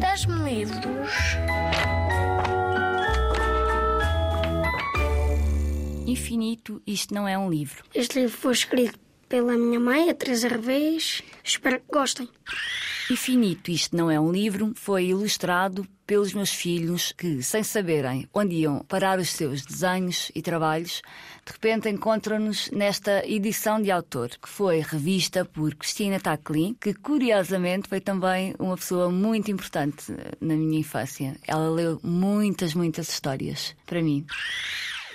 Dás-me livros. Infinito, isto não é um livro. Este livro foi escrito pela minha mãe, a Teresa Revés. Espero que gostem. Infinito, isto não é um livro, foi ilustrado pelos meus filhos que, sem saberem onde iam parar os seus desenhos e trabalhos, de repente encontram-nos nesta edição de autor, que foi revista por Cristina Taclin, que curiosamente foi também uma pessoa muito importante na minha infância. Ela leu muitas, muitas histórias para mim.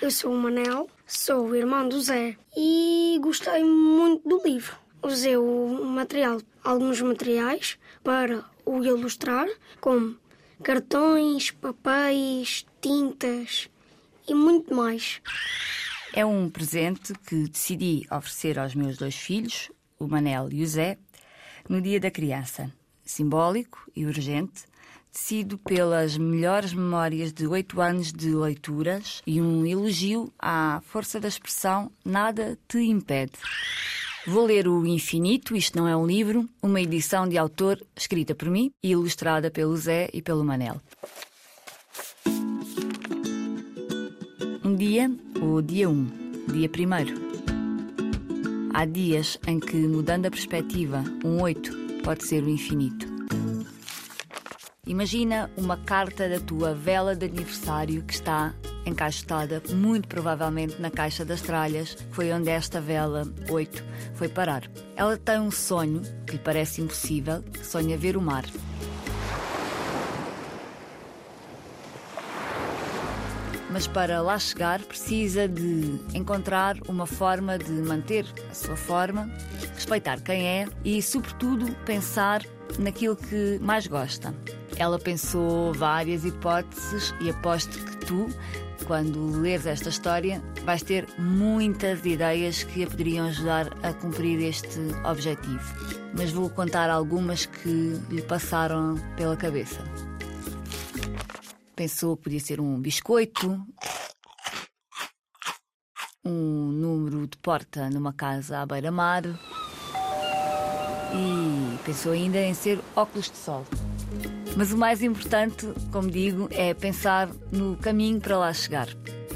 Eu sou o Manel, sou o irmão do Zé e gostei muito do livro. Usei o material, alguns materiais para o ilustrar, como cartões, papéis, tintas e muito mais. É um presente que decidi oferecer aos meus dois filhos, o Manel e o Zé, no Dia da Criança. Simbólico e urgente, tecido pelas melhores memórias de oito anos de leituras e um elogio à força da expressão Nada te impede. Vou ler o Infinito, isto não é um livro, uma edição de autor escrita por mim e ilustrada pelo Zé e pelo Manel. Um dia, o dia 1, um, dia 1. Há dias em que, mudando a perspectiva, um 8 pode ser o infinito. Imagina uma carta da tua vela de aniversário que está encaixotada, muito provavelmente na caixa das tralhas, foi onde esta vela 8 foi parar. Ela tem um sonho que lhe parece impossível, sonha ver o mar. Mas para lá chegar precisa de encontrar uma forma de manter a sua forma, respeitar quem é e, sobretudo, pensar naquilo que mais gosta. Ela pensou várias hipóteses e aposto que tu, quando leres esta história, vais ter muitas ideias que a poderiam ajudar a cumprir este objetivo. Mas vou contar algumas que lhe passaram pela cabeça. Pensou que podia ser um biscoito, um número de porta numa casa à beira-mar e pensou ainda em ser óculos de sol. Mas o mais importante, como digo, é pensar no caminho para lá chegar.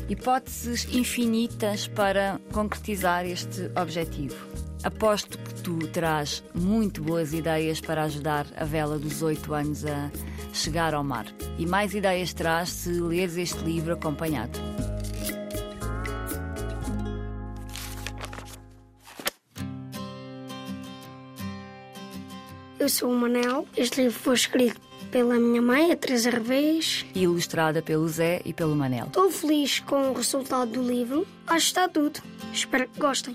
Hipóteses infinitas para concretizar este objetivo. Aposto que tu terás muito boas ideias para ajudar a vela dos oito anos a chegar ao mar. E mais ideias terás se leres este livro acompanhado. Eu sou o Manel. Este livro foi escrito pela minha mãe, a Teresa Revés. E ilustrada pelo Zé e pelo Manel. Estou feliz com o resultado do livro. Acho que está tudo. Espero que gostem.